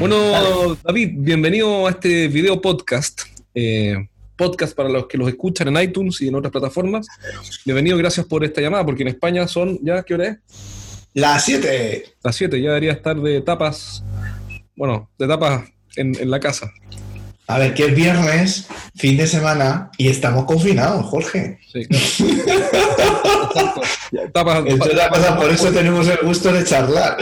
Bueno, David, bienvenido a este video podcast. Eh, podcast para los que los escuchan en iTunes y en otras plataformas. Bienvenido, gracias por esta llamada, porque en España son, ¿ya qué hora es? Las 7. Las 7, ya debería estar de tapas, bueno, de tapas en, en la casa. A ver, que es viernes, fin de semana, y estamos confinados, Jorge. Sí, claro. por eso tenemos el gusto de charlar.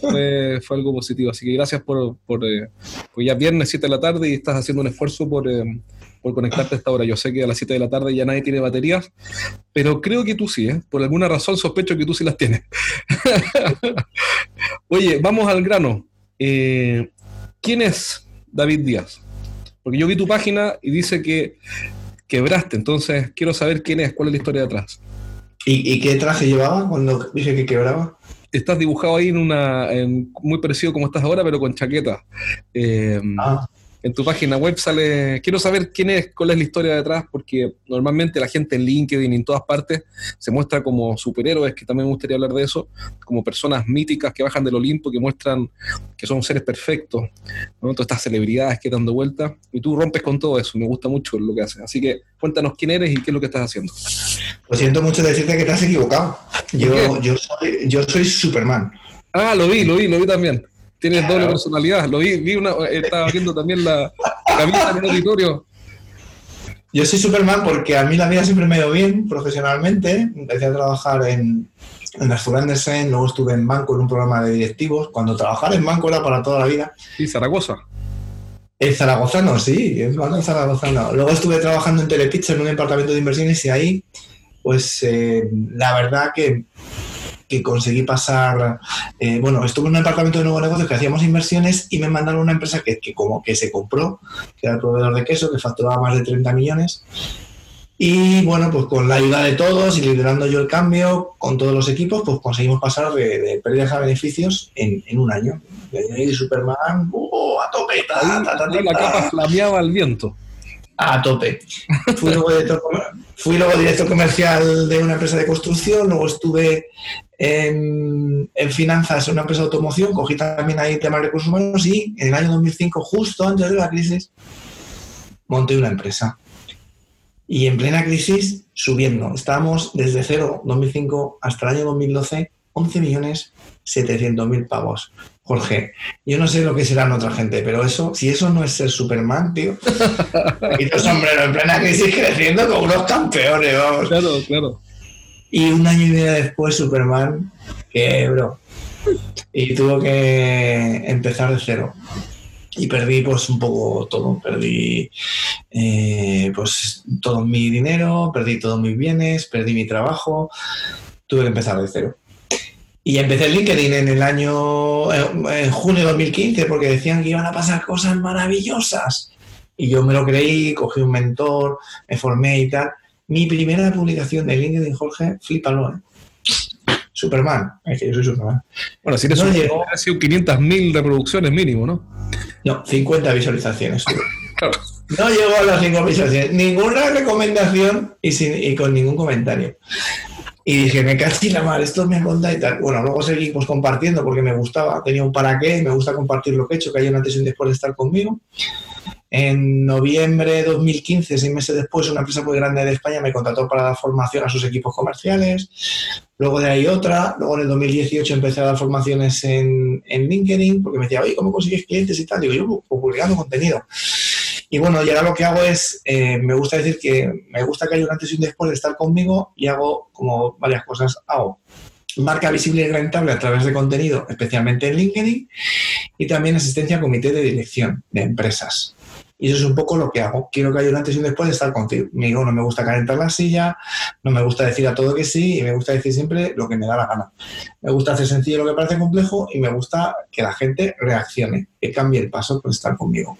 fue, algo positivo. Así que gracias por, por eh, pues ya viernes 7 de la tarde y estás haciendo un esfuerzo por, eh, por conectarte a esta hora. Yo sé que a las 7 de la tarde ya nadie tiene baterías, pero creo que tú sí, ¿eh? Por alguna razón sospecho que tú sí las tienes. Oye, vamos al grano. Eh, ¿Quién es David Díaz? Porque yo vi tu página y dice que quebraste, entonces quiero saber quién es, cuál es la historia detrás. ¿Y, qué traje llevaba cuando dice que quebraba? Estás dibujado ahí en una, muy parecido como estás ahora, pero con chaqueta. Eh, ah en tu página web sale, quiero saber quién es, cuál es la historia detrás, porque normalmente la gente en LinkedIn y en todas partes se muestra como superhéroes, que también me gustaría hablar de eso, como personas míticas que bajan del Olimpo, que muestran que son seres perfectos, ¿no? todas estas celebridades que dando vuelta, y tú rompes con todo eso, me gusta mucho lo que haces. Así que cuéntanos quién eres y qué es lo que estás haciendo. Lo siento mucho decirte que te has equivocado. Yo, yo, soy, yo soy Superman. Ah, lo vi, lo vi, lo vi también. Tienes doble personalidad. Lo vi, vi una, estaba viendo también la, camisa en el auditorio. Yo soy Superman porque a mí la vida siempre me ido bien profesionalmente. Empecé a trabajar en, en Andersen, luego estuve en banco en un programa de directivos. Cuando trabajar en banco era para toda la vida. Sí, Zaragoza. En Zaragozano, sí, en banco Zaragozano. Luego estuve trabajando en Telepizza en un departamento de inversiones y ahí, pues eh, la verdad que que conseguí pasar, eh, bueno, estuve en un departamento de nuevos negocios que hacíamos inversiones y me mandaron una empresa que, como que se compró, que era el proveedor de queso, que facturaba más de 30 millones. Y bueno, pues con la ayuda de todos y liderando yo el cambio con todos los equipos, pues conseguimos pasar de, pérdidas a beneficios en, en un año. Y ahí Superman, ¡uh! a tope, la capa flameaba al viento a tope. Fui luego, director, comercial de una empresa de construcción, luego estuve en, finanzas en una empresa de automoción, cogí también ahí temas de recursos humanos y en el año 2005, justo antes de la crisis, monté una empresa. Y en plena crisis, subiendo. Estábamos desde cero, 2005, hasta el año 2012, 11 millones 700 mil pavos. Jorge, yo no sé lo que será en otra gente, pero eso, si eso no es ser Superman, tío, quito sombrero en plena crisis creciendo como unos campeones, vamos. Claro, claro. Y un año y medio después, Superman quebró. Y tuvo que empezar de cero. Y perdí pues un poco todo. Perdí eh, pues todo mi dinero, perdí todos mis bienes, perdí mi trabajo. Tuve que empezar de cero. Y empecé en LinkedIn en el año, en junio de 2015, porque decían que iban a pasar cosas maravillosas. Y yo me lo creí, cogí un mentor, me formé y tal. Mi primera publicación de LinkedIn, Jorge, flipalo, ¿eh? Superman, es que yo soy Superman. Bueno, si no llegó, ha sido 500.000 reproducciones mínimo, ¿no? No, 50 visualizaciones. No llegó a las 5 visualizaciones. Ninguna recomendación y, sin, y con ningún comentario. Y dije, me caché la madre, esto me conta y tal. Bueno, luego seguimos compartiendo porque me gustaba, tenía un para qué, me gusta compartir lo que he hecho, que hay un antes y un después de estar conmigo. En noviembre de 2015, seis meses después, una empresa muy grande de España me contrató para dar formación a sus equipos comerciales. Luego de ahí otra. Luego en el 2018 empecé a dar formaciones en, en LinkedIn porque me decía, oye, ¿cómo consigues clientes y tal? Digo, yo publicando contenido. Y bueno, y ahora lo que hago es, eh, me gusta decir que me gusta que haya un antes y un después de estar conmigo y hago como varias cosas. Hago marca visible y rentable a través de contenido, especialmente en LinkedIn, y también asistencia a comité de dirección de empresas. Y eso es un poco lo que hago. Quiero que haya un antes y un después de estar contigo. No me gusta calentar la silla, no me gusta decir a todo que sí y me gusta decir siempre lo que me da la gana. Me gusta hacer sencillo lo que parece complejo y me gusta que la gente reaccione, que cambie el paso por estar conmigo.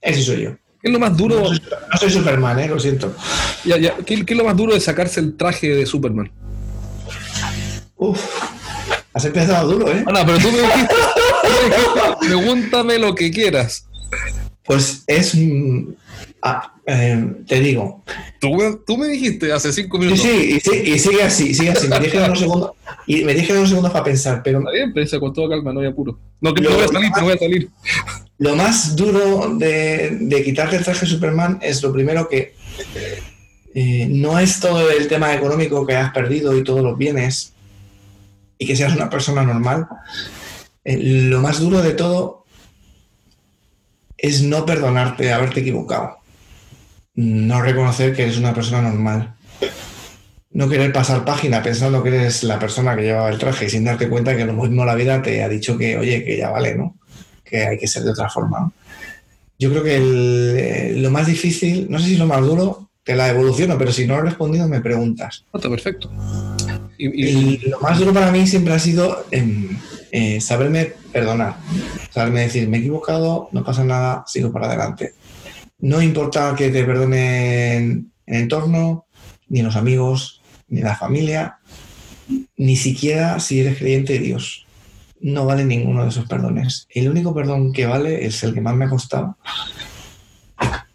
Ese soy yo. ¿Qué es lo más duro? No soy, Superman, ¿eh? lo siento. ¿Qué, es lo más duro de sacarse el traje de Superman? Uf, has empezado duro, ¿eh? Ah, no, pero tú me dijiste, pregúntame lo que quieras. Pues es, ah, eh, te digo, Tú, me dijiste hace cinco minutos. Sí, sí, y, sigue así, sigue así. Me dije unos segundos, y me dije unos segundos para pensar, pero. Está bien, pensa con toda calma, no hay apuro. No, que no voy a salir, no voy a salir. Lo más duro de, de quitarte el traje de Superman es lo primero que eh, no es todo el tema económico que has perdido y todos los bienes y que seas una persona normal. Eh, lo más duro de todo es no perdonarte haberte equivocado. No reconocer que eres una persona normal. No querer pasar página pensando que eres la persona que llevaba el traje y sin darte cuenta que lo mismo la vida te ha dicho que, oye, que ya vale, ¿no? Que hay que ser de otra forma. Yo creo que eh, lo más difícil, no sé si lo más duro, que la evoluciono, pero si no he respondido me preguntas. está perfecto. Y, lo más duro para mí siempre ha sido em, eh, saberme perdonar, saberme decir, me he equivocado, no pasa nada, sigo para adelante. No importa que te perdonen el entorno, ni los amigos, ni la familia, ni siquiera si eres creyente de Dios. No vale ninguno de esos perdones. El único perdón que vale es el que más me ha costado,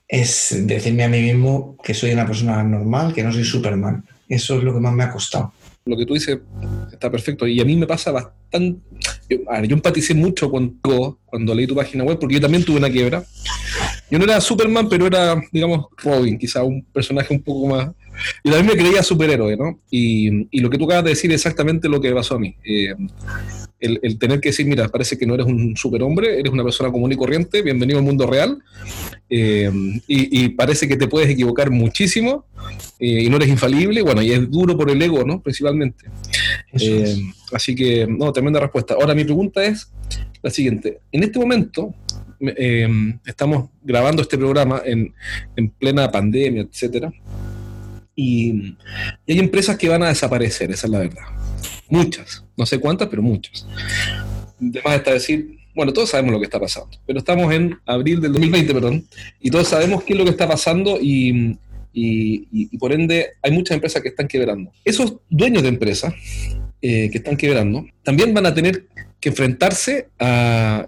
es decirme a mí mismo que soy una persona normal, que no soy Superman. Eso es lo que más me ha costado. Lo que tú dices está perfecto. Y a mí me pasa bastante. Yo, yo empaticé mucho cuando, cuando leí tu página web, porque yo también tuve una quiebra. Yo no era Superman, pero era, digamos, Robin, quizá un personaje un poco más. Y también me creía superhéroe, ¿no? Y, y lo que tú acabas de decir es exactamente lo que pasó a mí. Eh, el, tener que decir, mira, parece que no eres un superhombre, eres una persona común y corriente, bienvenido al mundo real, eh, y, parece que te puedes equivocar muchísimo eh, y no eres infalible, bueno, y es duro por el ego, ¿no? Principalmente. Eh, así que, no, tremenda respuesta. Ahora, mi pregunta es la siguiente. En este momento, estamos grabando este programa en, en plena pandemia, etcétera, y, y hay empresas que van a desaparecer, esa es la verdad Muchas, no sé cuántas, pero muchas. Además está decir, bueno, todos sabemos lo que está pasando, pero estamos en abril del 2020, perdón, y todos sabemos qué es lo que está pasando y, y, por ende hay muchas empresas que están quebrando. Esos dueños de empresas eh, que están quebrando también van a tener que enfrentarse a,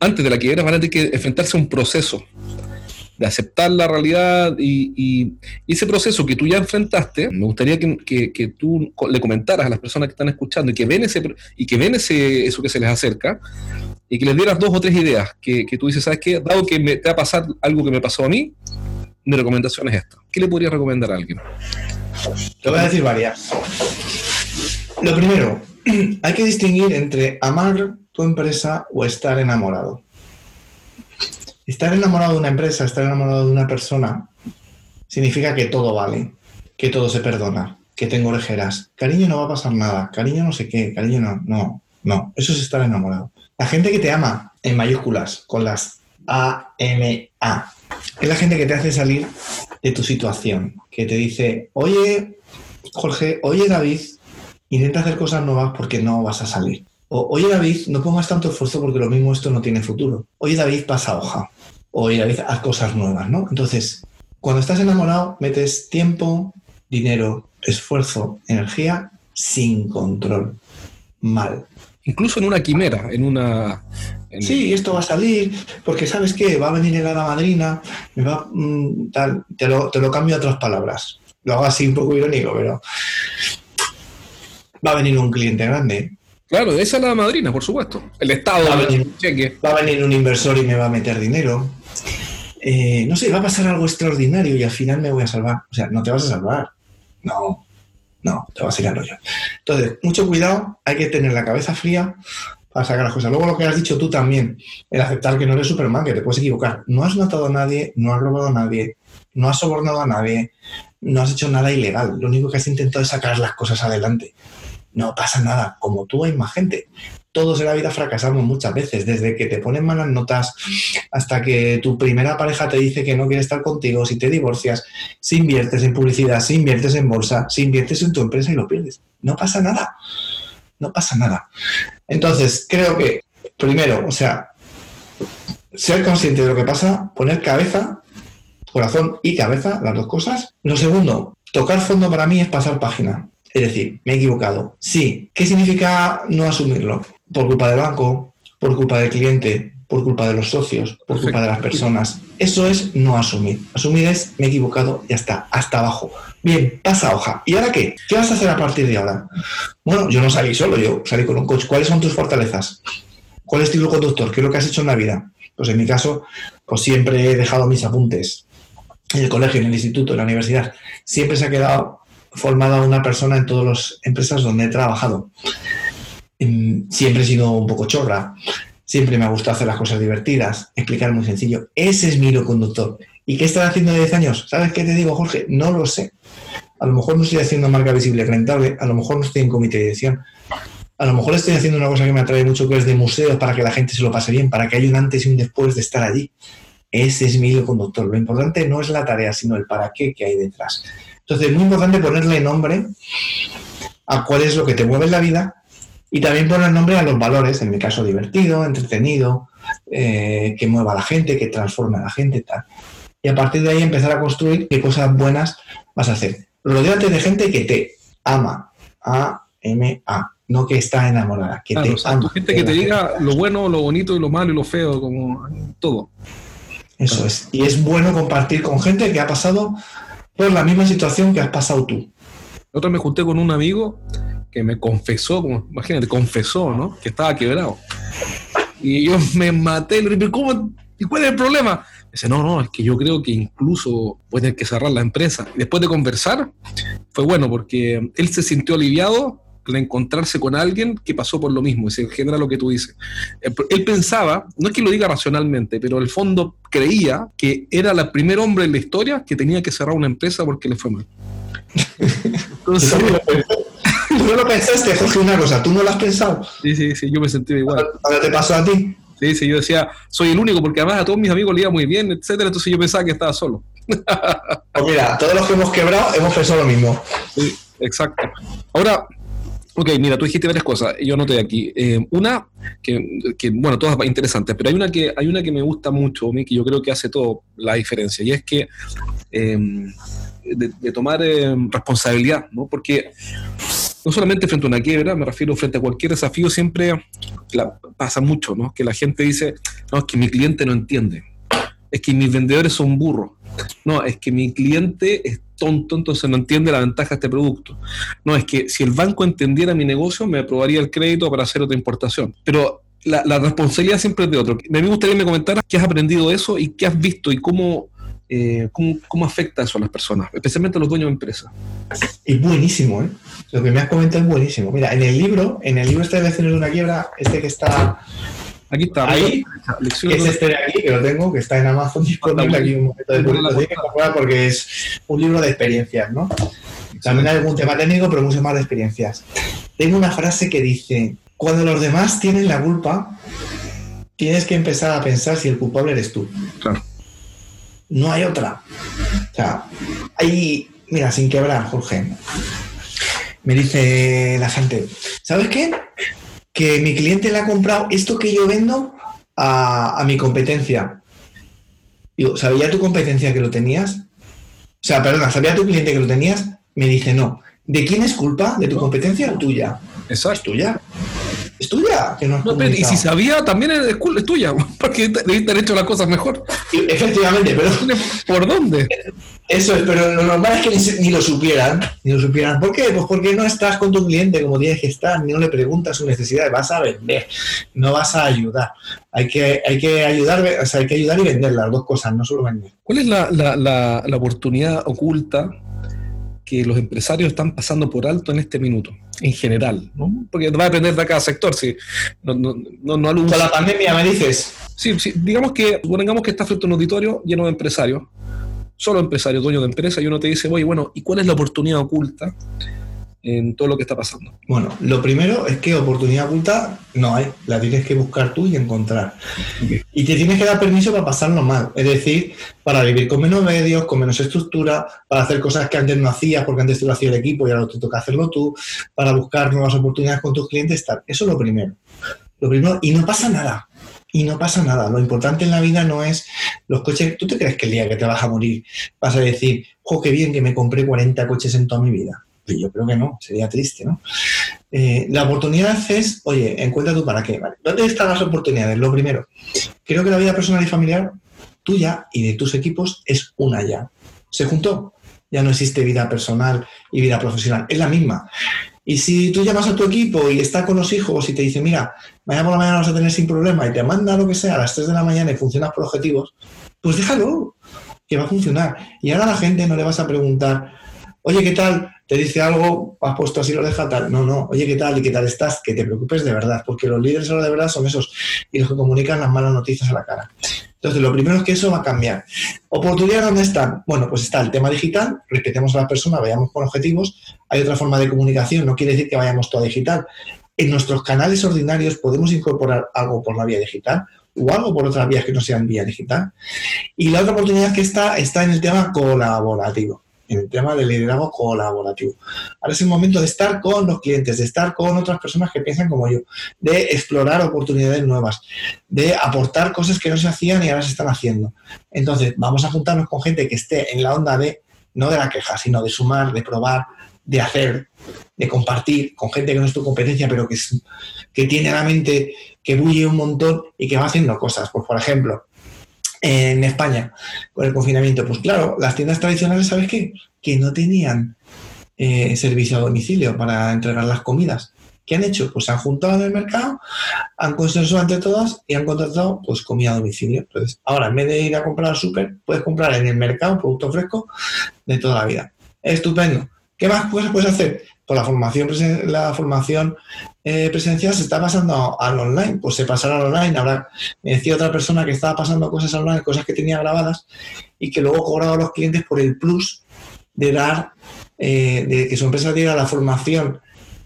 antes de la quiebra, van a tener que enfrentarse a un proceso de aceptar la realidad y, ese proceso que tú ya enfrentaste, me gustaría que, tú le comentaras a las personas que están escuchando y que ven, ese, y que ven ese, eso que se les acerca y que les dieras dos o tres ideas que, tú dices, ¿sabes qué? Dado que me, te va a pasar algo que me pasó a mí, mi recomendación es esta. ¿Qué le podría recomendar a alguien? Te voy a decir varias. Lo primero, hay que distinguir entre amar tu empresa o estar enamorado. Estar enamorado de una empresa, estar enamorado de una persona, significa que todo vale, que todo se perdona, que tengo orejeras. Cariño, no va a pasar nada. Cariño, no sé qué. Cariño, no. No, no. Eso es estar enamorado. La gente que te ama, en mayúsculas, con las A, M, A, es la gente que te hace salir de tu situación, que te dice, oye, Jorge, oye, David, intenta hacer cosas nuevas porque no vas a salir oye David, no pongas tanto esfuerzo porque lo mismo esto no tiene futuro. Oye David, pasa hoja. Oye David, haz cosas nuevas, ¿no? Entonces, cuando estás enamorado, metes tiempo, dinero, esfuerzo, energía sin control. Mal. Incluso en una quimera, en una... Sí, esto va a salir, porque sabes qué, va a venir el la madrina, me va, mm, tal, te lo, te lo cambio a otras palabras. Lo hago así un poco irónico, pero va a venir un cliente grande, Claro, esa es la madrina, por supuesto. El Estado va a, venir, va a venir un inversor y me va a meter dinero. Eh, no sé, va a pasar algo extraordinario y al final me voy a salvar. O sea, no te vas a salvar. No, no, te vas a ir al rollo. Entonces, mucho cuidado, hay que tener la cabeza fría para sacar las cosas. Luego lo que has dicho tú también, el aceptar que no eres Superman, que te puedes equivocar. No has matado a nadie, no has robado a nadie, no has sobornado a nadie, no has hecho nada ilegal. Lo único que has intentado es sacar las cosas adelante no pasa nada, como tú hay más gente. Todos en la vida fracasamos muchas veces, desde que te ponen malas notas hasta que tu primera pareja te dice que no quiere estar contigo, si te divorcias, si inviertes en publicidad, si inviertes en bolsa, si inviertes en tu empresa y lo pierdes. No pasa nada, no pasa nada. Entonces, creo que, primero, o sea, ser consciente de lo que pasa, poner cabeza, corazón y cabeza, las dos cosas. Lo segundo, tocar fondo para mí es pasar página. Es decir, me he equivocado. Sí. ¿Qué significa no asumirlo? Por culpa del banco, por culpa del cliente, por culpa de los socios, por culpa de las personas. Eso es no asumir. Asumir es me he equivocado, ya está, hasta abajo. Bien, pasa hoja. ¿Y ahora qué? ¿Qué vas a hacer a partir de ahora? Bueno, yo no salí solo, yo salí con un coach. ¿Cuáles son tus fortalezas? ¿Cuál es tu conductor? ¿Qué es lo que has hecho en la vida? Pues en mi caso, pues siempre he dejado mis apuntes en el colegio, en el instituto, en la universidad. Siempre se ha quedado formada una persona en todas las empresas donde he trabajado. Siempre he sido un poco chorra. Siempre me ha gustado hacer las cosas divertidas, explicar muy sencillo. Ese es mi hilo conductor. ¿Y qué estás haciendo de 10 años? ¿Sabes qué te digo, Jorge? No lo sé. A lo mejor no estoy haciendo marca visible rentable, a lo mejor no estoy en comité de dirección, a lo mejor estoy haciendo una cosa que me atrae mucho, que es de museos, para que la gente se lo pase bien, para que haya un antes y un después de estar allí. Ese es mi hilo conductor. Lo importante no es la tarea, sino el para qué que hay detrás. Entonces, es muy importante ponerle nombre a cuál es lo que te mueve en la vida y también poner nombre a los valores, en mi caso divertido, entretenido, eh, que mueva a la gente, que transforme a la gente, tal. Y a partir de ahí empezar a construir qué cosas buenas vas a hacer. Rodéate de gente que te ama. A-M-A. No que está enamorada, que te ama. Gente que te diga lo bueno, lo bonito y lo malo y lo feo, como todo. Eso es. Y es bueno compartir con gente que ha pasado por la misma situación que has pasado tú. Otra me junté con un amigo que me confesó, como, imagínate, confesó, ¿no? Que estaba quebrado. Y yo me maté, le dije, ¿cómo? ¿Y cuál es el problema? Dice, no, no, es que yo creo que incluso puede que cerrar la empresa. después de conversar, fue bueno porque él se sintió aliviado al encontrarse con alguien que pasó por lo mismo, y se genera lo que tú dices. Él pensaba, no es que lo diga racionalmente, pero el fondo creía que era el primer hombre en la historia que tenía que cerrar una empresa porque le fue mal. Entonces, tú no lo pensaste, Jorge, una cosa, tú no lo has pensado. Sí, sí, sí, yo me sentí igual. ¿Qué te pasó a ti? Sí, sí, yo decía, soy el único, porque además a todos mis amigos le iba muy bien, etcétera, entonces yo pensaba que estaba solo. Pues mira, todos los que hemos quebrado hemos pensado lo mismo. Sí, exacto. Ahora, ok, mira, tú dijiste varias cosas, yo noté aquí. Eh, una, que, bueno, todas interesantes, pero hay una que hay una que me gusta mucho, que yo creo que hace todo la diferencia, y es que eh, de, tomar eh, responsabilidad, ¿no? Porque no solamente frente a una quiebra, me refiero frente a cualquier desafío, siempre pasa mucho, ¿no? Que la gente dice, no, es que mi cliente no entiende, es que mis vendedores son burros, no, es que mi cliente es tonto, entonces no entiende la ventaja de este producto. No, es que si el banco entendiera mi negocio, me aprobaría el crédito para hacer otra importación. Pero la, responsabilidad siempre es de otro. Me gustaría que me comentaras qué has aprendido de eso y qué has visto y cómo eh, ¿cómo, afecta eso a las personas, especialmente a los dueños de empresas? Es buenísimo, ¿eh? Lo que me has comentado es buenísimo. Mira, en el libro, en el libro este de Lecciones de una quiebra, este que está Aquí está. Ahí, que es este de aquí, que lo tengo, que está en Amazon disponible aquí un momento de porque es un libro de experiencias, ¿no? También hay algún tema técnico, pero mucho más de experiencias. Tengo una frase que dice, cuando los demás tienen la culpa, tienes que empezar a pensar si el culpable eres tú. Claro. No hay otra. O sea, hay, mira, sin quebrar, Jorge. Me dice la gente, ¿sabes qué? Que mi cliente le ha comprado esto que yo vendo a, mi competencia. Digo, ¿sabía tu competencia que lo tenías? O sea, perdona, ¿sabía tu cliente que lo tenías? Me dice, no. ¿De quién es culpa? ¿De tu competencia o tuya? Eso es tuya es tuya. y si sabía, también es, tuya, porque debiste haber hecho las cosas mejor. Efectivamente, pero. ¿Por dónde? Eso es, pero lo normal es que ni, lo supieran. Ni lo supieran. ¿Por qué? Pues porque no estás con tu cliente como tienes que estar, ni no le preguntas sus necesidades. Vas a vender, no vas a ayudar. Hay que, hay que ayudar, o sea, hay que ayudar y vender las dos cosas, no solo vender. ¿Cuál es la, la, la oportunidad oculta que los empresarios están pasando por alto en este minuto, en general, ¿no? Porque va a depender de cada sector, si no, no, no, no Con la pandemia me dices. Sí, sí, digamos que, supongamos que está frente a un auditorio lleno de empresarios, solo empresarios, dueños de empresa, y uno te dice, oye, bueno, ¿y cuál es la oportunidad oculta en todo lo que está pasando? Bueno, lo primero es que oportunidad oculta no hay, la tienes que buscar tú y encontrar. Y te tienes que dar permiso para pasarlo mal, es decir, para vivir con menos medios, con menos estructura, para hacer cosas que antes no hacías porque antes te lo hacía el equipo y ahora te toca hacerlo tú, para buscar nuevas oportunidades con tus clientes, tal. Eso es lo primero. Lo primero, y no pasa nada. Y no pasa nada. Lo importante en la vida no es los coches. ¿Tú te crees que el día que te vas a morir vas a decir, jo, qué bien que me compré 40 coches en toda mi vida? yo creo que no, sería triste, ¿no? Eh, la oportunidad es, oye, encuentra tú para qué. ¿Dónde están las oportunidades? Lo primero, creo que la vida personal y familiar tuya y de tus equipos es una ya. Se juntó. Ya no existe vida personal y vida profesional. Es la misma. Y si tú llamas a tu equipo y está con los hijos y te dice, mira, mañana por la mañana vas a tener sin problema y te manda lo que sea a las 3 de la mañana y funcionas por objetivos, pues déjalo, que va a funcionar. Y ahora a la gente no le vas a preguntar, oye, ¿qué tal? Te dice algo, has puesto así, lo deja tal. No, no, oye, ¿qué tal? ¿Y qué tal estás? Que te preocupes de verdad, porque los líderes ahora de verdad son esos y los que comunican las malas noticias a la cara. Entonces, lo primero es que eso va a cambiar. ¿Oportunidades dónde están? Bueno, pues está el tema digital, respetemos a las personas, vayamos con objetivos. Hay otra forma de comunicación, no quiere decir que vayamos todo digital. En nuestros canales ordinarios podemos incorporar algo por la vía digital o algo por otras vías que no sean vía digital. Y la otra oportunidad que está está en el tema colaborativo en el tema del liderazgo colaborativo. Ahora es el momento de estar con los clientes, de estar con otras personas que piensan como yo, de explorar oportunidades nuevas, de aportar cosas que no se hacían y ahora se están haciendo. Entonces, vamos a juntarnos con gente que esté en la onda de, no de la queja, sino de sumar, de probar, de hacer, de compartir con gente que no es tu competencia, pero que, que tiene la mente que bulle un montón y que va haciendo cosas. Pues, por ejemplo, en España con el confinamiento? Pues claro, las tiendas tradicionales, ¿sabes qué? Que no tenían eh, servicio a domicilio para entregar las comidas. ¿Qué han hecho? Pues se han juntado en el mercado, han consensuado entre todas y han contratado pues comida a domicilio. Entonces, ahora en vez de ir a comprar al súper, puedes comprar en el mercado un producto fresco de toda la vida. Estupendo. ¿Qué más cosas puedes hacer? La formación, la formación eh, presencial se está pasando al online, pues se pasará al online. Habrá, me decía otra persona que estaba pasando cosas online, cosas que tenía grabadas y que luego cobraba a los clientes por el plus de dar, eh, de que su empresa diera la formación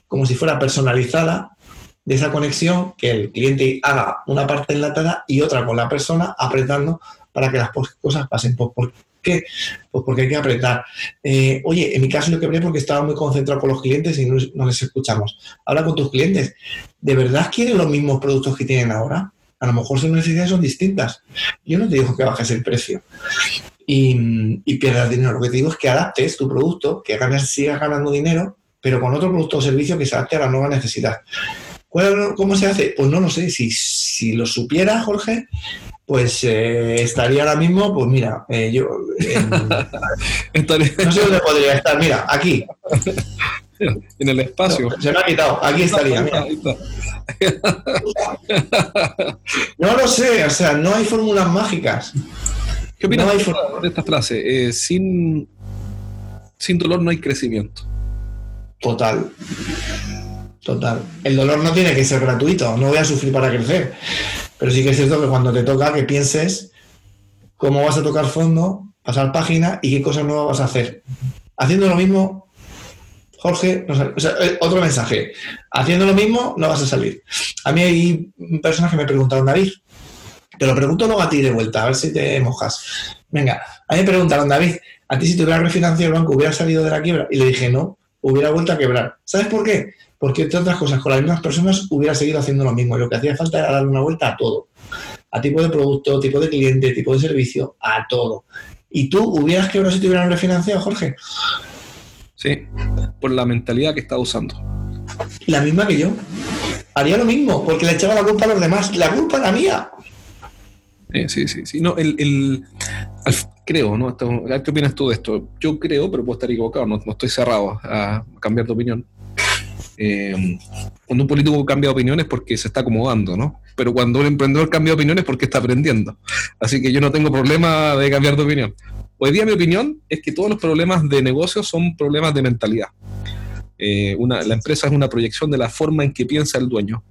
como si fuera personalizada de esa conexión, que el cliente haga una parte enlatada y otra con la persona apretando para que las cosas pasen. pues, qué? Pues porque hay que apretar. Eh, oye, en mi caso lo quebré porque estaba muy concentrado con los clientes y no, les escuchamos. Habla con tus clientes. ¿De verdad quieren los mismos productos que tienen ahora? A lo mejor sus necesidades son distintas. Yo no te digo que bajes el precio y, pierdas dinero. Lo que te digo es que adaptes tu producto, que sigas ganando dinero, pero con otro producto o servicio que se adapte a la nueva necesidad. ¿Cómo se hace? Pues no lo sé. Si, si lo supiera, Jorge, pues eh, estaría ahora mismo, pues mira, eh, yo no sé dónde podría estar, mira, aquí. En el espacio. se me ha quitado, aquí estaría, mira. No lo sé, o sea, no hay fórmulas mágicas. ¿Qué opinas de esta frase? Eh, sin, sin dolor no hay crecimiento. Total. Total. El dolor no tiene que ser gratuito, no voy a sufrir para crecer. Pero sí que es cierto que cuando te toca que pienses cómo vas a tocar fondo, pasar página y qué cosas nuevas vas a hacer. Haciendo lo mismo, Jorge, eh, otro mensaje. Haciendo lo mismo, no vas a salir. A mí hay personas que me preguntaron, David, te lo pregunto luego a ti de vuelta, a ver si te mojas. Venga, a mí me preguntaron, David, a ti si te hubiera refinanciado el banco, hubiera salido de la quiebra. Y le dije, no, hubiera vuelto a quebrar. ¿Sabes por qué? Porque entre otras cosas, con las mismas personas hubiera seguido haciendo lo mismo. Y lo que hacía falta era darle una vuelta a todo. A tipo de producto, tipo de cliente, tipo de servicio, a todo. ¿Y tú hubieras quebrado si te hubieran refinanciado, Jorge? Sí, por la mentalidad que estaba usando. La misma que yo. Haría lo mismo, porque le echaba la culpa a los demás. La culpa era mía. Sí, sí, sí. No, el, creo, ¿no? ¿Qué opinas tú de esto? Yo creo, pero puedo estar equivocado, no estoy cerrado a cambiar de opinión eh, cuando un político cambia de opinión es porque se está acomodando, ¿no? Pero cuando un emprendedor cambia de opinión es porque está aprendiendo. Así que yo no tengo problema de cambiar de opinión. Hoy día mi opinión es que todos los problemas de negocio son problemas de mentalidad. Eh, la empresa es una proyección de la forma en que piensa el dueño.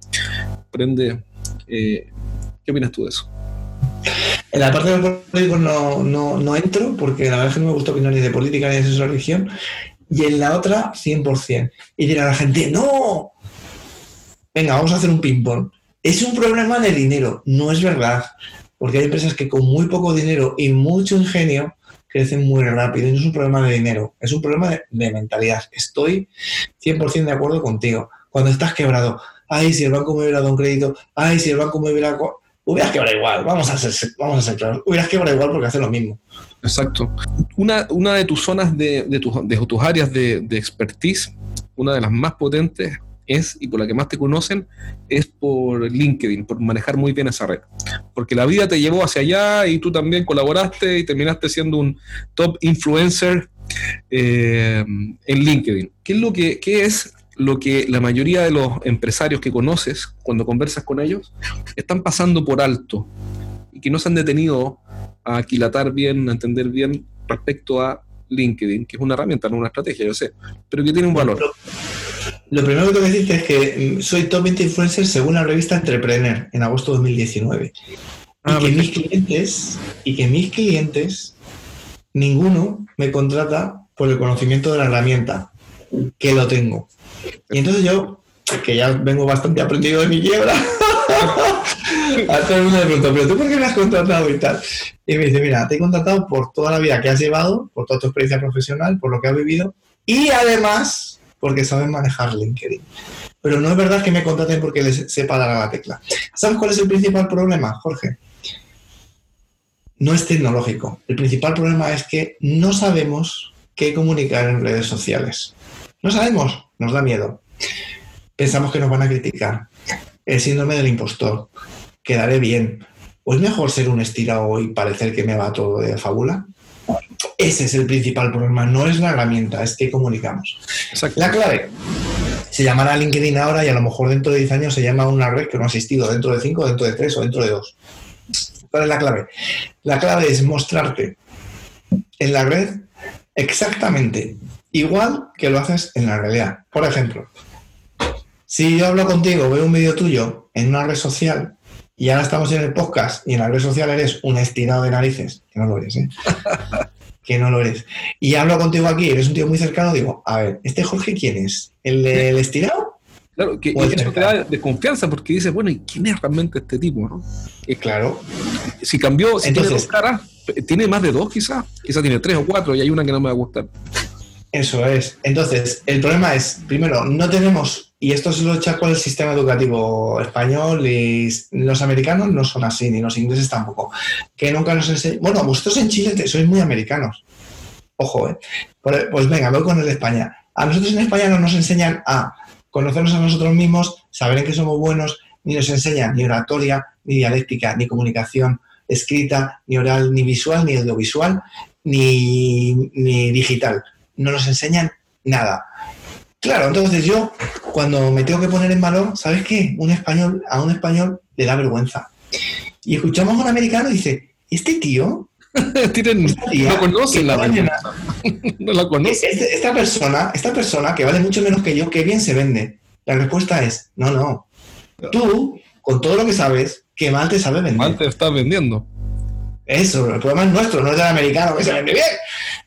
Prende, eh, ¿Qué opinas tú de eso? En la parte de los políticos no, no, no, entro porque la verdad es que no me gusta opinar ni de política ni de esa religión y en la otra 100%. Y dirá la gente, no, venga, vamos a hacer un ping-pong. Es un problema de dinero, no es verdad, porque hay empresas que con muy poco dinero y mucho ingenio crecen muy rápido. Y no es un problema de dinero, es un problema de, mentalidad. Estoy 100% de acuerdo contigo. Cuando estás quebrado, ay, si el banco me hubiera dado un crédito, ay, si el banco me hubiera... Hubieras quebrado igual, vamos a vamos a ser claros. Hubieras quebrado igual porque hace lo mismo. Exacto. Una, una de tus zonas, de, tus, áreas de, expertise, una de las más potentes, es y por la que más te conocen es por LinkedIn, por manejar muy bien esa red. Porque la vida te llevó hacia allá y tú también colaboraste y terminaste siendo un top influencer eh, en LinkedIn. ¿Qué es lo que qué es lo que la mayoría de los empresarios que conoces cuando conversas con ellos están pasando por alto y que no se han detenido a aquilatar bien, a entender bien respecto a LinkedIn, que es una herramienta, no una estrategia, yo sé, pero que tiene un valor. Lo, primero que tengo que decirte es que mm, soy top 20 influencer según la revista Entrepreneur en agosto de 2019. Ah, y que mis clientes, y que mis clientes, ninguno me contrata por el conocimiento de la herramienta, que lo tengo. Y entonces yo, que ya vengo bastante aprendido de mi quiebra, a todo el mundo me pregunta, ¿pero tú por qué me has contratado y tal? Y me dice, mira, te he contratado por toda la vida que has llevado, por toda tu experiencia profesional, por lo que has vivido, y además porque sabes manejar LinkedIn. Pero no es verdad que me contraten porque les sepa dar a la tecla. ¿Sabes cuál es el principal problema, Jorge? No es tecnológico. El principal problema es que no sabemos qué comunicar en redes sociales. No sabemos, nos da miedo. Pensamos que nos van a criticar. El síndrome del impostor. Quedaré bien. ¿O es mejor ser un estirado y parecer que me va todo de fábula? Ese es el principal problema, no es la herramienta, es que comunicamos. La clave se llamará LinkedIn ahora y a lo mejor dentro de 10 años se llama una red que no ha existido, dentro de 5, dentro de 3 o dentro de 2. ¿Cuál es la clave? La clave es mostrarte en la red exactamente igual que lo haces en la realidad. Por ejemplo, si yo hablo contigo, veo un vídeo tuyo en una red social y ahora estamos en el podcast y en la red social eres un estirado de narices, que no lo eres, ¿eh? que no lo eres. Y hablo contigo aquí, eres un tío muy cercano, digo, a ver, ¿este Jorge quién es? ¿El, del estirado? Claro, que eso te da desconfianza porque dices, bueno, ¿y quién es realmente este tipo? ¿no? claro. Si cambió, si Entonces, tiene dos caras, tiene más de dos quizás, quizás tiene tres o cuatro y hay una que no me va a gustar. Eso es. Entonces, el problema es, primero, no tenemos, y esto se lo echa con el sistema educativo español, y los americanos no son así, ni los ingleses tampoco, que nunca nos enseñan. Bueno, vosotros en Chile sois muy americanos. Ojo, ¿eh? Pues venga, voy con el de España. A nosotros en España no nos enseñan a conocernos a nosotros mismos, saber en qué somos buenos, ni nos enseñan ni oratoria, ni dialéctica, ni comunicación escrita, ni oral, ni visual, ni audiovisual, ni, ni digital no nos enseñan nada. Claro, entonces yo, cuando me tengo que poner en valor, ¿sabes qué? Un español, a un español le da vergüenza. Y escuchamos a un americano y dice, ¿este tío? no conocen la no la conoce. Este, esta persona, esta persona que vale mucho menos que yo, qué bien se vende. La respuesta es, no, no. Tú, con todo lo que sabes, qué mal te sabe vender. Mal te estás vendiendo. Eso, el problema es nuestro, no es del americano que se vende bien.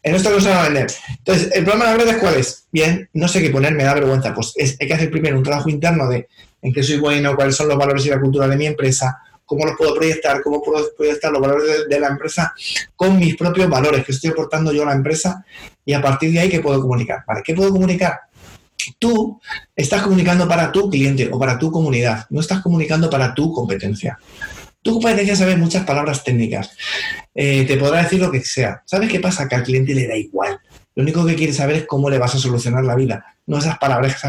En esto no se va a vender. Entonces, ¿el problema de las redes cuál es? Bien, no sé qué poner, me da vergüenza. Pues hay que hacer primero un trabajo interno de en qué soy bueno, cuáles son los valores y la cultura de mi empresa, cómo los puedo proyectar, cómo puedo proyectar los valores de, la empresa con mis propios valores que estoy aportando yo a la empresa y a partir de ahí, ¿qué puedo comunicar? ¿Para qué puedo comunicar? Tú estás comunicando para tu cliente o para tu comunidad, no estás comunicando para tu competencia. Tu competencia sabe muchas palabras técnicas. Eh, te podrá decir lo que sea. ¿Sabes qué pasa? Que al cliente le da igual. Lo único que quiere saber es cómo le vas a solucionar la vida, no esas palabras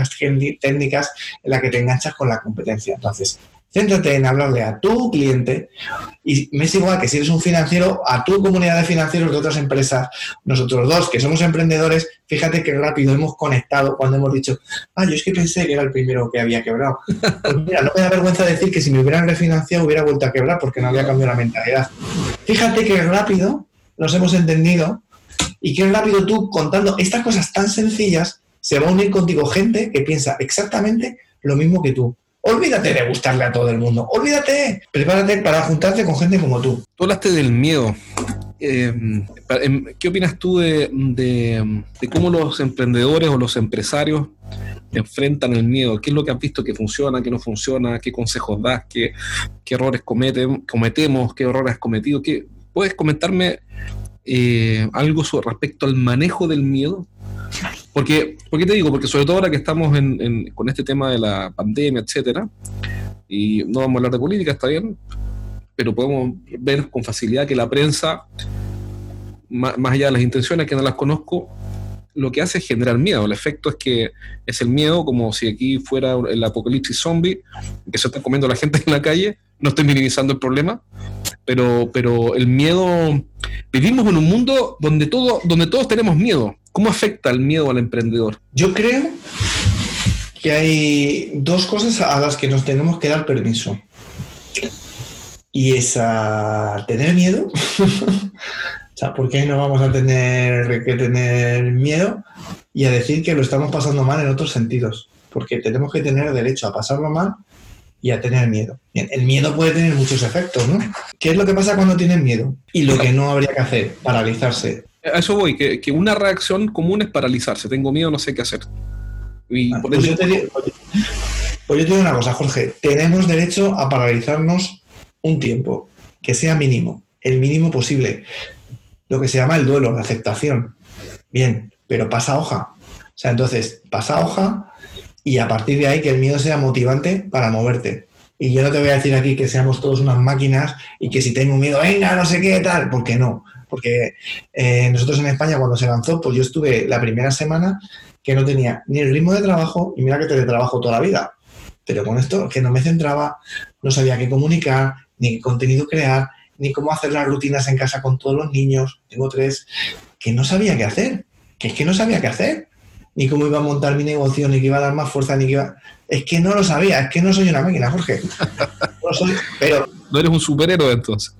técnicas en las que te enganchas con la competencia. Entonces, Céntrate en hablarle a tu cliente y me es igual que si eres un financiero, a tu comunidad de financieros de otras empresas, nosotros dos que somos emprendedores, fíjate qué rápido hemos conectado cuando hemos dicho, ah, yo es que pensé que era el primero que había quebrado. Pues mira, no me da vergüenza decir que si me hubieran refinanciado hubiera vuelto a quebrar porque no había cambiado la mentalidad. Fíjate qué rápido nos hemos entendido y qué rápido tú contando estas cosas tan sencillas se va a unir contigo gente que piensa exactamente lo mismo que tú. Olvídate de gustarle a todo el mundo. Olvídate. Prepárate para juntarte con gente como tú. Tú hablaste del miedo. Eh, em, ¿Qué opinas tú de, cómo los emprendedores o los empresarios enfrentan el miedo? ¿Qué es lo que has visto que funciona, que no funciona? ¿Qué consejos das? ¿Qué, errores cometemos? ¿Qué errores has cometido? ¿Qué, ¿Puedes comentarme eh, algo sobre, respecto al manejo del miedo? Porque, ¿Por qué te digo? Porque sobre todo ahora que estamos con este tema de la pandemia, etcétera, y no vamos a hablar de política, está bien, pero podemos ver con facilidad que la prensa, más, allá de las intenciones, que no las conozco, lo que hace es generar miedo. El efecto es que es el miedo, como si aquí fuera el apocalipsis zombie, que se está comiendo la gente en la calle. No estoy minimizando el problema, pero, pero el miedo. Vivimos en un mundo donde, todo, donde todos tenemos miedo. ¿Cómo afecta el miedo al emprendedor? Yo creo que hay dos cosas a las que nos tenemos que dar permiso. Y es a tener miedo. o sea, ¿por qué no vamos a tener que tener miedo? Y a decir que lo estamos pasando mal en otros sentidos. Porque tenemos que tener derecho a pasarlo mal y a tener miedo. el miedo puede tener muchos efectos, ¿no? ¿Qué es lo que pasa cuando tienes miedo? Y lo que no habría que hacer, paralizarse. A eso voy, que, que una reacción común es paralizarse. Tengo miedo, no sé qué hacer. Y ah, pues, yo te digo, pues yo te digo una cosa, Jorge. Tenemos derecho a paralizarnos un tiempo que sea mínimo, el mínimo posible. Lo que se llama el duelo, la aceptación. Bien, pero pasa hoja. O sea, entonces, pasa hoja y a partir de ahí que el miedo sea motivante para moverte. Y yo no te voy a decir aquí que seamos todos unas máquinas y que si tengo miedo, venga, no sé qué, tal, porque no. Porque eh, nosotros en España cuando se lanzó, pues yo estuve la primera semana que no tenía ni el ritmo de trabajo, y mira que te trabajo toda la vida, pero con esto que no me centraba, no sabía qué comunicar, ni qué contenido crear, ni cómo hacer las rutinas en casa con todos los niños. Tengo tres que no sabía qué hacer, que es que no sabía qué hacer, ni cómo iba a montar mi negocio, ni que iba a dar más fuerza, ni que iba... Es que no lo sabía, es que no soy una máquina, Jorge. No soy, pero... No eres un superhéroe entonces.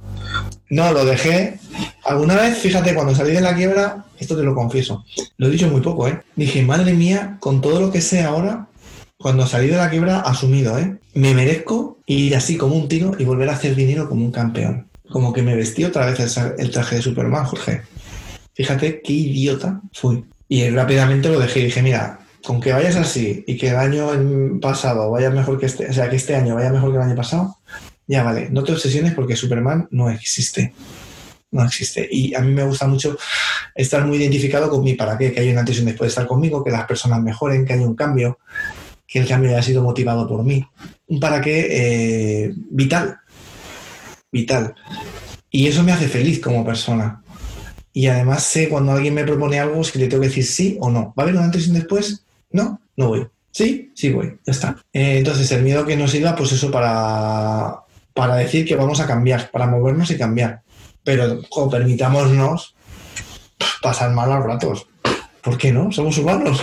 No, lo dejé. Alguna vez, fíjate, cuando salí de la quiebra, esto te lo confieso, lo he dicho muy poco, ¿eh? Dije, madre mía, con todo lo que sé ahora, cuando salí de la quiebra, asumido, ¿eh? Me merezco ir así como un tiro y volver a hacer dinero como un campeón. Como que me vestí otra vez el, traje de Superman, Jorge. Fíjate qué idiota fui. Y rápidamente lo dejé y dije, mira, con que vayas así y que el año pasado vaya mejor que este, o sea, que este año vaya mejor que el año pasado, ya vale, no te obsesiones porque Superman no existe. No existe. Y a mí me gusta mucho estar muy identificado con mi para qué, que hay un antes y un después de estar conmigo, que las personas mejoren, que haya un cambio, que el cambio haya sido motivado por mí. Un para qué eh, vital, vital. Y eso me hace feliz como persona. Y además sé cuando alguien me propone algo si le tengo que decir sí o no. ¿Va a haber un antes y un después? No, no voy. Sí, sí voy. Ya está. Eh, entonces el miedo que nos iba, pues eso para, para decir que vamos a cambiar, para movernos y cambiar. Pero permitámonos pasar malos ratos. ¿Por qué no? Somos humanos.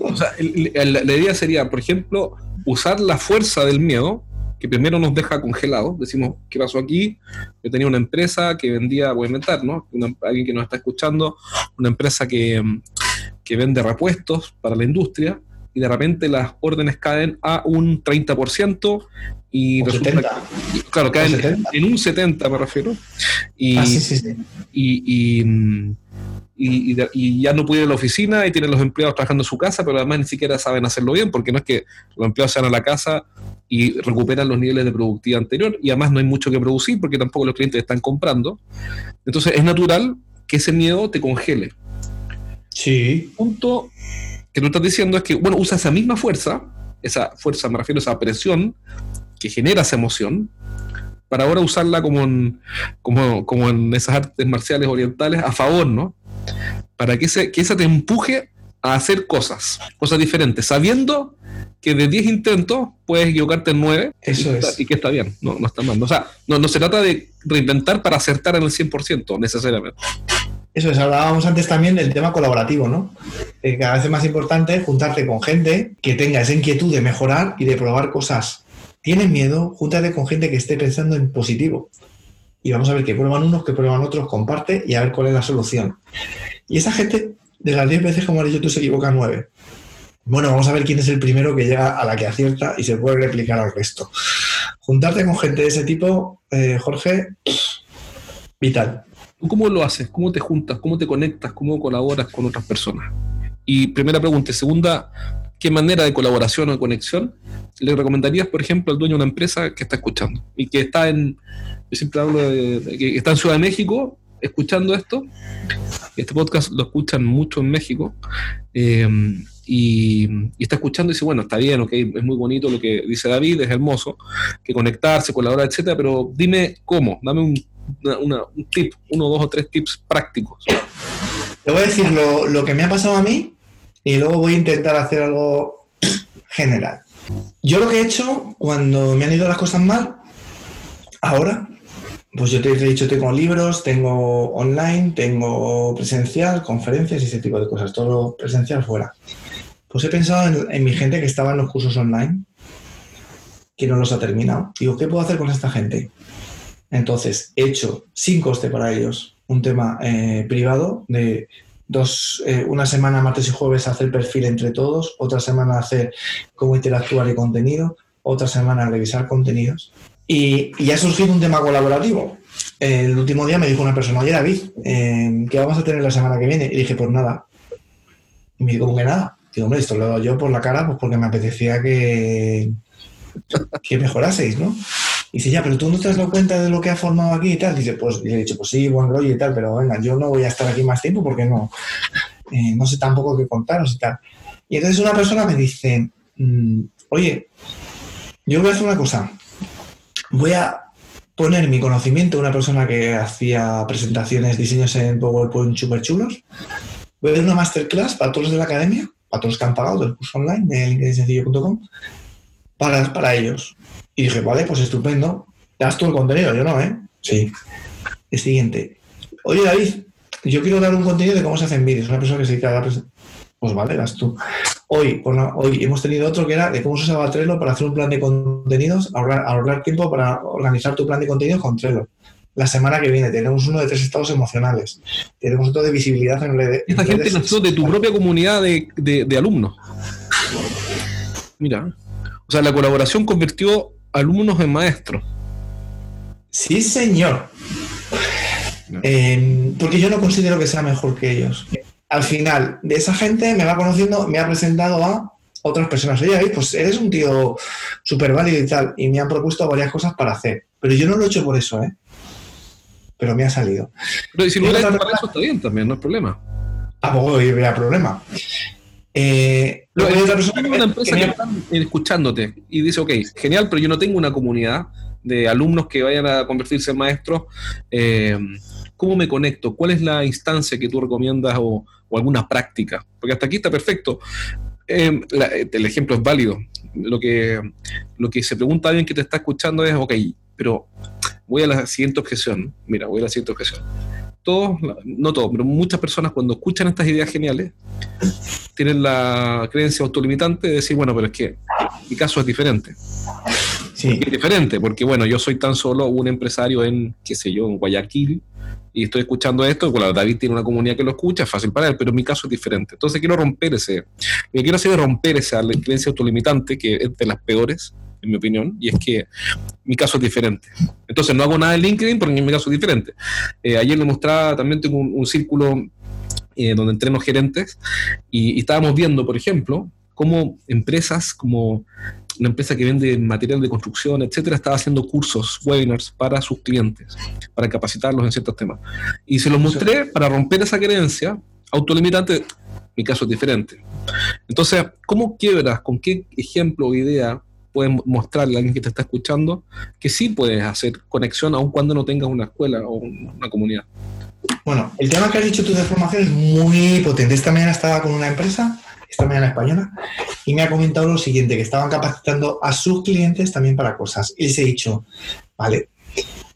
O sea, la idea sería, por ejemplo, usar la fuerza del miedo, que primero nos deja congelados. Decimos, ¿qué pasó aquí? Yo tenía una empresa que vendía, voy a inventar, ¿no? alguien que nos está escuchando, una empresa que, que vende repuestos para la industria y de repente las órdenes caen a un 30% y resulta claro, caen en un 70 me refiero. Y, ah, sí, sí, sí. y, y y, ya no puede ir a la oficina y tienen los empleados trabajando en su casa, pero además ni siquiera saben hacerlo bien, porque no es que los empleados se van a la casa y recuperan los niveles de productividad anterior, y además no hay mucho que producir porque tampoco los clientes están comprando. Entonces es natural que ese miedo te congele. Sí. El punto que tú estás diciendo es que, bueno, usa esa misma fuerza, esa fuerza, me refiero a esa presión que genera esa emoción, para ahora usarla como en, como, como en esas artes marciales orientales a favor, ¿no? para que, ese, que esa te empuje a hacer cosas, cosas diferentes, sabiendo que de 10 intentos puedes equivocarte en 9 Eso y, es. y que está bien, no, no está mal. O sea, no, no se trata de reinventar para acertar en el 100% necesariamente. Eso es, hablábamos antes también del tema colaborativo, ¿no? Eh, cada vez es más importante juntarte con gente que tenga esa inquietud de mejorar y de probar cosas. Tienes miedo, júntate con gente que esté pensando en positivo y vamos a ver qué prueban unos, qué prueban otros, comparte y a ver cuál es la solución. Y esa gente, de las 10 veces como has dicho tú, se equivoca 9. Bueno, vamos a ver quién es el primero que llega a la que acierta y se puede replicar al resto. Juntarte con gente de ese tipo, eh, Jorge, vital. ¿Cómo lo haces? ¿Cómo te juntas? ¿Cómo te conectas? ¿Cómo colaboras con otras personas? Y primera pregunta. segunda, ¿qué manera de colaboración o conexión le recomendarías, por ejemplo, al dueño de una empresa que está escuchando y que está en, yo siempre hablo de, que está en Ciudad de México escuchando esto. Este podcast lo escuchan mucho en México. Eh, y, está escuchando y dice, bueno, está bien, ok, es muy bonito lo que dice David, es hermoso, que conectarse, colaborar, etcétera, pero dime cómo, dame un, tip, uno, dos o tres tips prácticos. Te voy a decir lo, lo que me ha pasado a mí y luego voy a intentar hacer algo general. Yo lo que he hecho cuando me han ido las cosas mal, ahora, pues yo te he dicho, tengo libros, tengo online, tengo presencial, conferencias y ese tipo de cosas, todo presencial fuera. Pues he pensado en, mi gente que estaba en los cursos online, que no los ha terminado. Digo, ¿qué puedo hacer con esta gente? Entonces, he hecho sin coste para ellos un tema eh, privado de dos, eh, una semana, martes y jueves, hacer perfil entre todos, otra semana hacer cómo interactuar y contenido, otra semana revisar contenidos. Y, y ha surgido un tema colaborativo. El último día me dijo una persona, oye David, eh, ¿qué vamos a tener la semana que viene? Y dije, pues nada. Y me dijo, que nada? Digo, hombre, esto lo hago yo por la cara, pues porque me apetecía que, que mejoraseis, ¿no? Y dice, ya, pero tú no te has dado cuenta de lo que ha formado aquí y tal. Dice, pues, y le he dicho, pues sí, buen rollo y tal, pero venga, yo no voy a estar aquí más tiempo porque no, eh, no sé tampoco qué contaros y tal. Y entonces una persona me dice, mm, oye, yo voy a hacer una cosa. Voy a poner mi conocimiento una persona que hacía presentaciones, diseños en PowerPoint súper chulos. Voy a dar una masterclass para todos los de la academia, para todos los que han pagado del curso online de linkedinsencillo.com, para, para ellos. Y dije, vale, pues estupendo. Das tú el contenido, yo no, ¿eh? Sí. El siguiente. Oye, David, yo quiero dar un contenido de cómo se hacen vídeos. Una persona que se dedica a Pues vale, das tú. Hoy, hoy hemos tenido otro que era de cómo se usaba Trello para hacer un plan de contenidos, ahorrar, ahorrar tiempo para organizar tu plan de contenidos con Trello. La semana que viene tenemos uno de tres estados emocionales. Tenemos otro de visibilidad en redes. Esta gente nació de tu propia comunidad de, de alumnos. Mira. O sea, la colaboración convirtió alumnos en maestros. Sí, señor. Em, porque yo no considero que sea mejor que ellos. Al final, de esa gente me va conociendo, me ha presentado a otras personas. Oye, pues eres un tío súper válido y tal. Y me han propuesto varias cosas para hacer. Pero yo no lo he hecho por eso, ¿eh? Pero me ha salido. Pero si no para eso está bien también, no es problema. Tampoco habría problema. Eh, una empresa que está escuchándote y dice, ok, genial, pero yo no tengo una comunidad de alumnos que vayan a convertirse en maestros. Eh, ¿Cómo me conecto? ¿Cuál es la instancia que tú recomiendas o, alguna práctica? Porque hasta aquí está perfecto. Eh, el ejemplo es válido. Lo que, lo que se pregunta alguien que te está escuchando es, ok, pero voy a la siguiente objeción. Mira, voy a la siguiente objeción todos, no todos, pero muchas personas cuando escuchan estas ideas geniales, tienen la creencia autolimitante de decir, bueno, pero es que mi caso es diferente. Sí. Es diferente, porque bueno, yo soy tan solo un empresario en, qué sé yo, en Guayaquil, y estoy escuchando esto, bueno, David tiene una comunidad que lo escucha, es fácil para él, pero mi caso es diferente. Entonces quiero romper ese, me quiero hacer romper esa creencia autolimitante, que es de las peores, en mi opinión, y es que mi caso es diferente. Entonces no hago nada en LinkedIn porque en mi caso es diferente. Eh, ayer le mostraba, también tengo un, círculo eh, donde entreno gerentes y, estábamos viendo, por ejemplo, cómo empresas como una empresa que vende material de construcción, etcétera, estaba haciendo cursos, webinars para sus clientes, para capacitarlos en ciertos temas. Y se los mostré para romper esa creencia autolimitante. Mi caso es diferente. Entonces, ¿cómo quiebras? ¿Con qué ejemplo o idea puedes mostrarle a alguien que te está escuchando que sí puedes hacer conexión aun cuando no tengas una escuela o una comunidad. Bueno, el tema que has dicho tú de formación es muy potente. Esta mañana estaba con una empresa, esta mañana española, y me ha comentado lo siguiente, que estaban capacitando a sus clientes también para cosas. Y les he dicho, vale.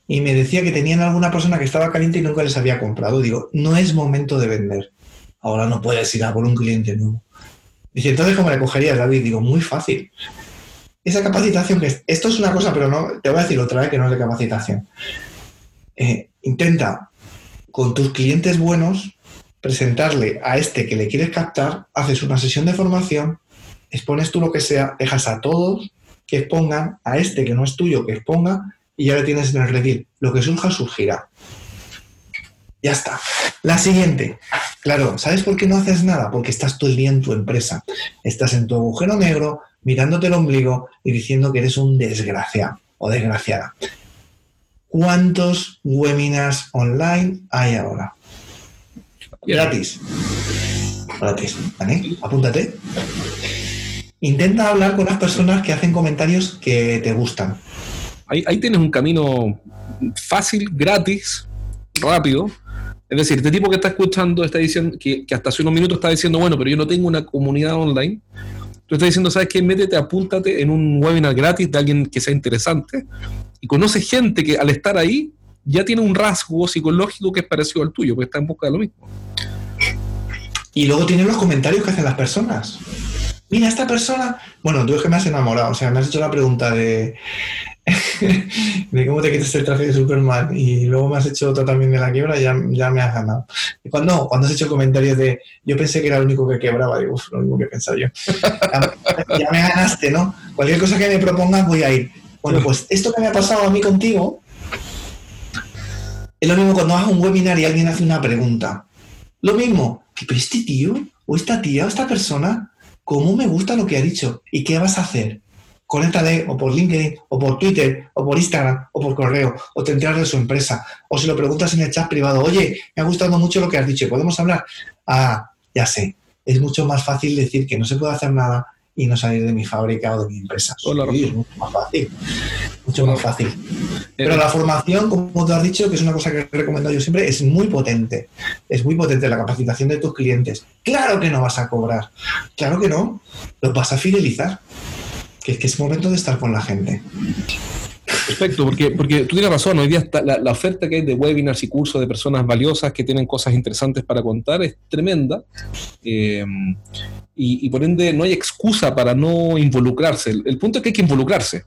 Y me decía que tenían alguna persona que estaba caliente y nunca les había comprado. Digo, no es momento de vender. Ahora no puedes ir a por un cliente nuevo. Dice, entonces, ¿cómo le cogerías, David? Digo, muy fácil esa capacitación, que esto es una cosa, pero no, te voy a decir otra vez que no es de capacitación. Eh, intenta con tus clientes buenos presentarle a este que le quieres captar, haces una sesión de formación, expones tú lo que sea, dejas a todos que expongan, a este que no es tuyo que exponga, y ya le tienes en el redil. Lo que surja, surgirá. Ya está. La siguiente. Claro, ¿sabes por qué no haces nada? Porque estás todo el día en tu empresa. Estás en tu agujero negro, mirándote el ombligo y diciendo que eres un desgraciado o desgraciada. ¿Cuántos webinars online hay ahora? Gratis. Gratis. ¿Vale? Apúntate. Intenta hablar con las personas que hacen comentarios que te gustan. Ahí, ahí tienes un camino fácil, gratis, rápido, Es decir, este tipo que está escuchando está diciendo que, hasta hace unos minutos está diciendo, bueno, pero yo no tengo una comunidad online. Tú estás diciendo, ¿sabes qué? Métete, apúntate en un webinar gratis de alguien que sea interesante y conoce gente que al estar ahí ya tiene un rasgo psicológico que es parecido al tuyo, porque está en busca de lo mismo. Y luego tienen los comentarios que hacen las personas. Mira, esta persona, bueno, tú es que me has enamorado, o sea, me has hecho la pregunta de, de cómo te quitas el traje de Superman y luego me has hecho otra también de la quiebra, ya, ya me has ganado. Cuando, cuando has hecho comentarios de yo pensé que era el único que quebraba, digo, lo único que pensaba yo. Ya, me ganaste, ¿no? Cualquier cosa que me propongas voy a ir. Bueno, pues esto que me ha pasado a mí contigo es lo mismo cuando hagas un webinar y alguien hace una pregunta. Lo mismo, pero este tío o esta tía o esta persona, ¿cómo me gusta lo que ha dicho? ¿Y qué vas a hacer? conéctale o por LinkedIn, o por Twitter, o por Instagram, o por correo, o te enteras de su empresa, o si lo preguntas en el chat privado, oye, me ha gustado mucho lo que has dicho, ¿podemos hablar? Ah, ya sé, es mucho más fácil decir que no se puede hacer nada y no salir de mi fábrica o de mi empresa. Hola, es mucho más fácil. Mucho más fácil. Pero la formación, como tú has dicho, que es una cosa que he recomendado yo siempre, es muy potente. Es muy potente la capacitación de tus clientes. Claro que no vas a cobrar. Claro que no. Los vas a fidelizar que, es que es momento de estar con la gente. Perfecto, porque, porque tú tienes razón, hoy día está, la, oferta que hay de webinars y cursos de personas valiosas que tienen cosas interesantes para contar es tremenda eh, y, por ende no hay excusa para no involucrarse. El, punto es que hay que involucrarse.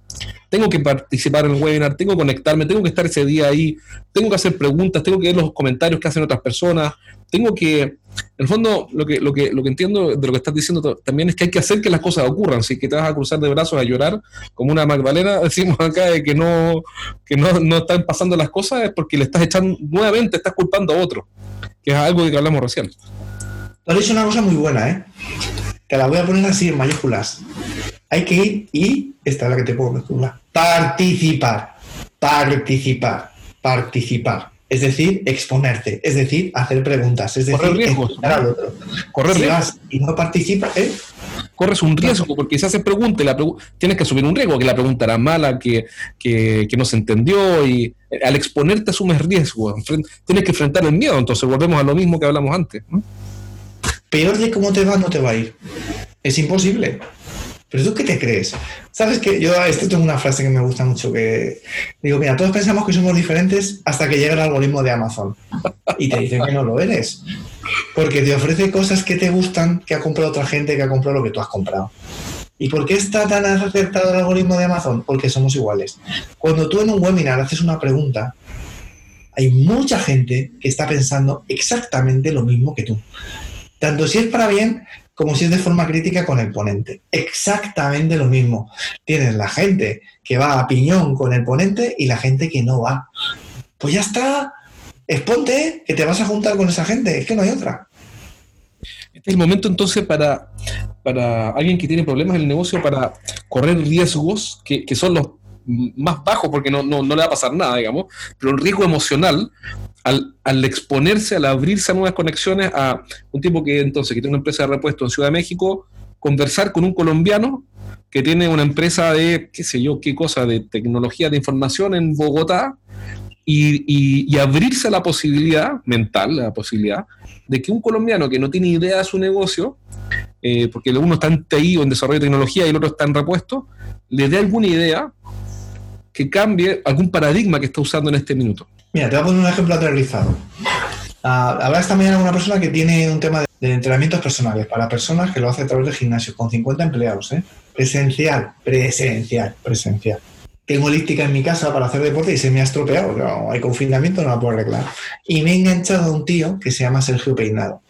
Tengo que participar en el webinar, tengo que conectarme, tengo que estar ese día ahí, tengo que hacer preguntas, tengo que ver los comentarios que hacen otras personas, tengo que, en el fondo, lo que, lo que, lo que entiendo de lo que estás diciendo también es que hay que hacer que las cosas ocurran. Si que te vas a cruzar de brazos a llorar como una Magdalena, decimos acá de que no, que no, no están pasando las cosas, es porque le estás echando, nuevamente estás culpando a otro, que es algo de que hablamos recién. Tú has dicho una cosa muy buena, ¿eh? Te la voy a poner así en mayúsculas. Hay que ir y, esta es la que te pongo en participar, participar, participar. Es decir, exponerte, es decir, hacer preguntas, es decir, correr riesgos, al otro. Correr riesgos. y no participas, ¿eh? corres un riesgo, porque si haces pregunta, la tienes que asumir un riesgo, que la pregunta era mala, que, que, no se entendió, y eh, al exponerte asumes riesgo, tienes que enfrentar el miedo, entonces volvemos a lo mismo que hablamos antes. Peor de cómo te va, no te va a ir. Es imposible. ¿Pero tú qué te crees? Sabes que yo esto tengo una frase que me gusta mucho que digo, mira, todos pensamos que somos diferentes hasta que llega el algoritmo de Amazon y te dicen que no lo eres. Porque te ofrece cosas que te gustan, que ha comprado otra gente, que ha comprado lo que tú has comprado. ¿Y por qué está tan acertado el algoritmo de Amazon? Porque somos iguales. Cuando tú en un webinar haces una pregunta, hay mucha gente que está pensando exactamente lo mismo que tú. Tanto si es para bien como si es de forma crítica con el ponente. Exactamente lo mismo. Tienes la gente que va a piñón con el ponente y la gente que no va. Pues ya está. Exponte que te vas a juntar con esa gente. Es que no hay otra. Este es el momento entonces para, para alguien que tiene problemas en el negocio para correr riesgos que, que son los más bajos porque no, no, no, le va a pasar nada, digamos, pero un riesgo emocional al, exponerse, al abrirse a nuevas conexiones a un tipo que entonces que tiene una empresa de repuesto en Ciudad de México, conversar con un colombiano que tiene una empresa de, qué sé yo, qué cosa, de tecnología de información en Bogotá, y, abrirse a la posibilidad mental, la posibilidad, de que un colombiano que no tiene idea de su negocio, eh, porque uno está en en desarrollo de tecnología y el otro está en repuesto, le dé alguna idea que cambie algún paradigma que está usando en este minuto. Mira, te voy a poner un ejemplo aterrizado. Uh, habrá esta mañana una persona que tiene un tema de, entrenamientos personales para personas que lo hace a través de gimnasio, con 50 empleados, ¿eh? Presencial, presencial, presencial. Tengo elíptica en mi casa para hacer deporte y se me ha estropeado. hay confinamiento, no la puedo arreglar. Y me he enganchado a un tío que se llama Sergio Peinado,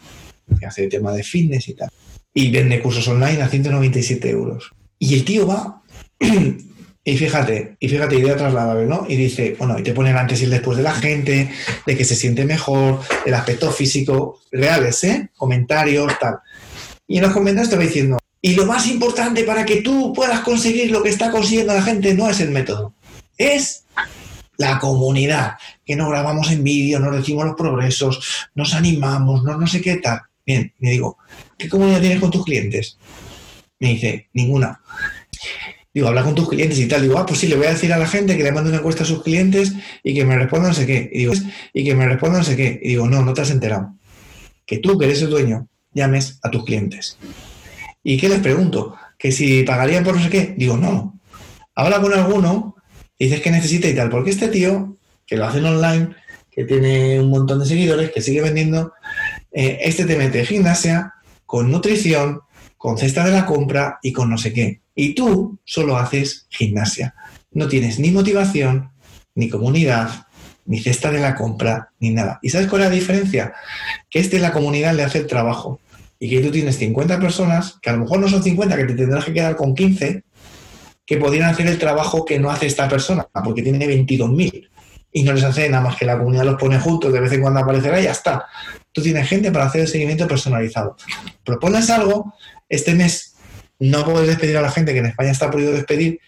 que hace tema de fitness y tal. Y vende cursos online a 197 euros. Y el tío va Y fíjate, y fíjate, idea trasladable, ¿no? Y dice, bueno, y te ponen antes y el después de la gente, de que se siente mejor, el aspecto físico, reales, ¿eh? Comentarios, tal. Y en los comentarios te va diciendo, y lo más importante para que tú puedas conseguir lo que está consiguiendo la gente no es el método, es la comunidad, que nos grabamos en vídeo, nos decimos los progresos, nos animamos, no, no sé qué tal. Bien, me digo, ¿qué comunidad tienes con tus clientes? Me dice, ninguna. Digo, habla con tus clientes y tal. Digo, ah, pues sí, le voy a decir a la gente que le mande una encuesta a sus clientes y que me responda no sé qué. Y digo, y que me responda no sé qué. Y digo, no, no te has enterado. Que tú, que eres el dueño, llames a tus clientes. ¿Y qué les pregunto? Que si pagarían por no sé qué. Digo, no. Habla con alguno dices que necesita y tal. Porque este tío, que lo hacen online, que tiene un montón de seguidores, que sigue vendiendo, eh, este te mete gimnasia, con nutrición, con cesta de la compra y con no sé qué. Y tú solo haces gimnasia. No tienes ni motivación, ni comunidad, ni cesta de la compra, ni nada. ¿Y sabes cuál es la diferencia? Que este la comunidad le hace el trabajo. Y que tú tienes 50 personas, que a lo mejor no son 50, que te tendrás que quedar con 15, que podrían hacer el trabajo que no hace esta persona, porque tiene 22.000. Y no les hace nada más que la comunidad los pone juntos, de vez en cuando aparecerá y ya está. Tú tienes gente para hacer el seguimiento personalizado. Propones algo, este mes no puedes despedir a la gente que en España está prohibido despedir,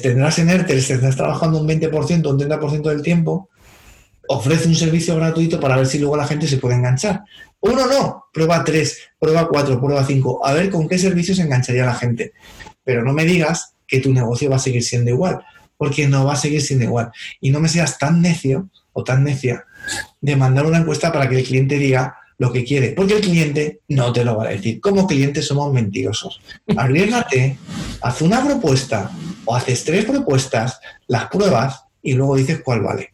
tendrás en ERTE, tendrás trabajando un 20%, un 30% del tiempo, ofrece un servicio gratuito para ver si luego la gente se puede enganchar. Uno no, prueba tres, prueba cuatro, prueba cinco, a ver con qué servicio se engancharía la gente. Pero no me digas que tu negocio va a seguir siendo igual, porque no va a seguir siendo igual. Y no me seas tan necio o tan necia de mandar una encuesta para que el cliente diga, lo que quiere, porque el cliente no te lo va a decir. Como cliente somos mentirosos. Arriesgate, haz una propuesta o haces tres propuestas, las pruebas y luego dices cuál vale.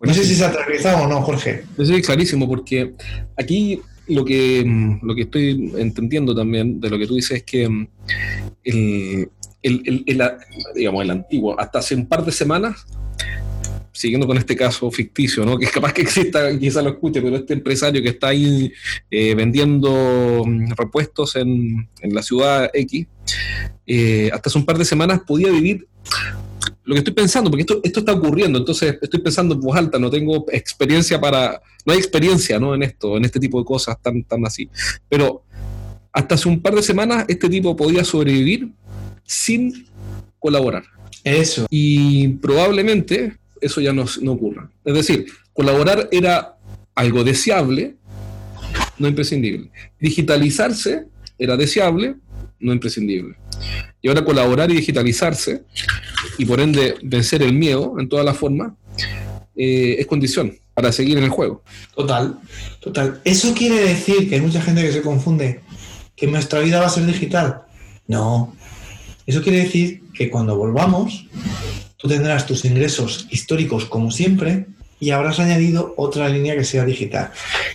no sé si se ha aterrizado o no, Jorge. Sí, clarísimo, porque aquí lo que, lo que estoy entendiendo también de lo que tú dices es que mm, el, el, digamos, el antiguo, hasta hace un par de semanas, siguiendo con este caso ficticio, ¿no? que es capaz que exista, quizá lo escuche, pero este empresario que está ahí eh, vendiendo mm, repuestos en, la ciudad X, eh, hasta hace un par de semanas podía vivir lo que estoy pensando, porque esto, esto está ocurriendo, entonces estoy pensando en voz alta, no tengo experiencia para, no hay experiencia ¿no? en esto, en este tipo de cosas tan, tan así, pero hasta hace un par de semanas este tipo podía sobrevivir sin colaborar. Eso. Y probablemente eso ya no, no ocurra. Es decir, colaborar era algo deseable, no imprescindible. Digitalizarse era deseable, no imprescindible. Y ahora colaborar y digitalizarse, y por ende vencer el miedo en todas las formas, eh, es condición para seguir en el juego. Total, total. ¿Eso quiere decir que hay mucha gente que se confunde? ¿Que nuestra vida va a ser digital? No. Eso quiere decir que cuando volvamos, Tú tendrás tus ingresos históricos como siempre y habrás añadido otra línea que sea digital.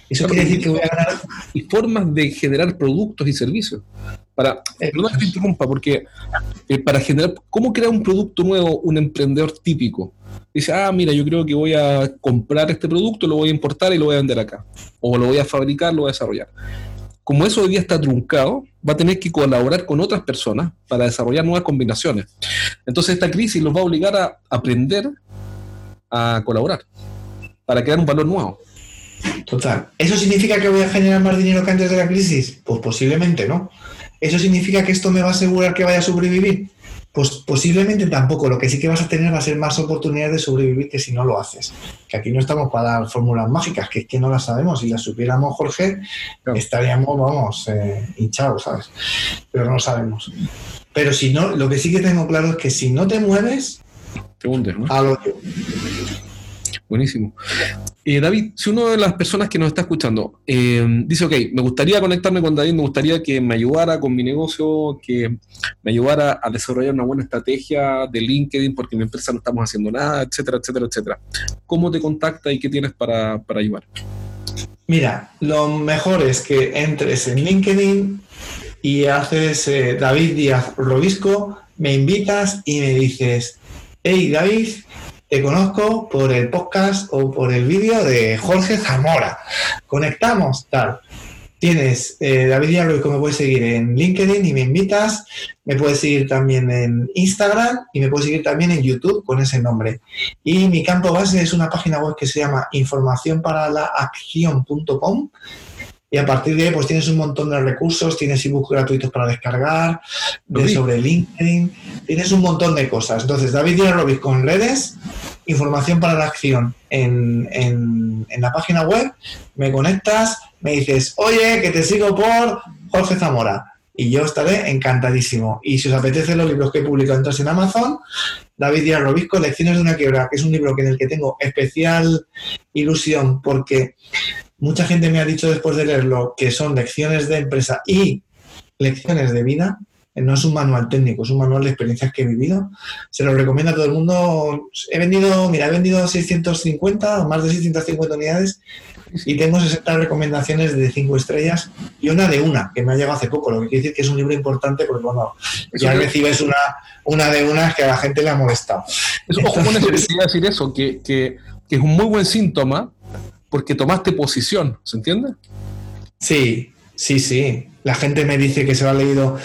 Eso quiere decir que voy a ganar. Y formas de generar productos y servicios. Para, no te interrumpa, porque eh, para generar, ¿cómo crear un producto nuevo un emprendedor típico? Dice, ah, mira, yo creo que voy a comprar este producto, lo voy a importar y lo voy a vender acá. O lo voy a fabricar, lo voy a desarrollar como eso hoy día está truncado, va a tener que colaborar con otras personas para desarrollar nuevas combinaciones. Entonces esta crisis los va a obligar a aprender a colaborar para crear un valor nuevo. Total. ¿Eso significa que voy a generar más dinero que antes de la crisis? Pues posiblemente no. ¿Eso significa que esto me va a asegurar que vaya a sobrevivir? Pues posiblemente tampoco. Lo que sí que vas a tener va a ser más oportunidades de sobrevivir que si no lo haces. Que aquí no estamos para dar fórmulas mágicas, que es que no las sabemos. Si las supiéramos, Jorge, estaríamos, vamos, eh, hinchados, ¿sabes? Pero no lo sabemos. Pero si no, lo que sí que tengo claro es que si no te mueves, te hundes, ¿no? A lo Buenísimo. Eh, David, si una de las personas que nos está escuchando eh, dice, ok, me gustaría conectarme con David, me gustaría que me ayudara con mi negocio, que me ayudara a desarrollar una buena estrategia de LinkedIn porque en mi empresa no estamos haciendo nada, etcétera, etcétera, etcétera. ¿Cómo te contacta y qué tienes para, ayudar? Mira, lo mejor es que entres en LinkedIn y haces eh, David Díaz Robisco, me invitas y me dices, hey David, te conozco por el podcast o por el vídeo de Jorge Zamora. Conectamos, tal. Tienes eh, David Villarroico, me puedes seguir en LinkedIn y me invitas. Me puedes seguir también en Instagram y me puedes seguir también en YouTube con ese nombre. Y mi campo base es una página web que se llama informaciónparalaacción.com y a partir de ahí pues tienes un montón de recursos, tienes ebooks gratuitos para descargar, de sobre LinkedIn, tienes un montón de cosas. Entonces, David Díaz con redes, información para la acción en, en, en, la página web, me conectas, me dices, oye, que te sigo por Jorge Zamora. y yo estaré encantadísimo. Y si os apetece los libros que he publicado entonces en Amazon, David Díaz Robisco, Lecciones de una quiebra, que es un libro en el que tengo especial ilusión porque mucha gente me ha dicho después de leerlo que son lecciones de empresa y lecciones de vida. No es un manual técnico, es un manual de experiencias que he vivido. Se lo recomiendo a todo el mundo. He vendido, mira, he vendido 650 o más de 650 unidades y tengo 60 recomendaciones de 5 estrellas y una de una, que me ha llegado hace poco, lo que quiere decir que es un libro importante porque cuando ya recibes una, una de unas que a la gente le ha molestado. Eso, ojo quería decir eso, que, que, que es un muy buen síntoma porque tomaste posición, ¿se entiende? Sí, sí, sí. La gente me dice que se lo ha leído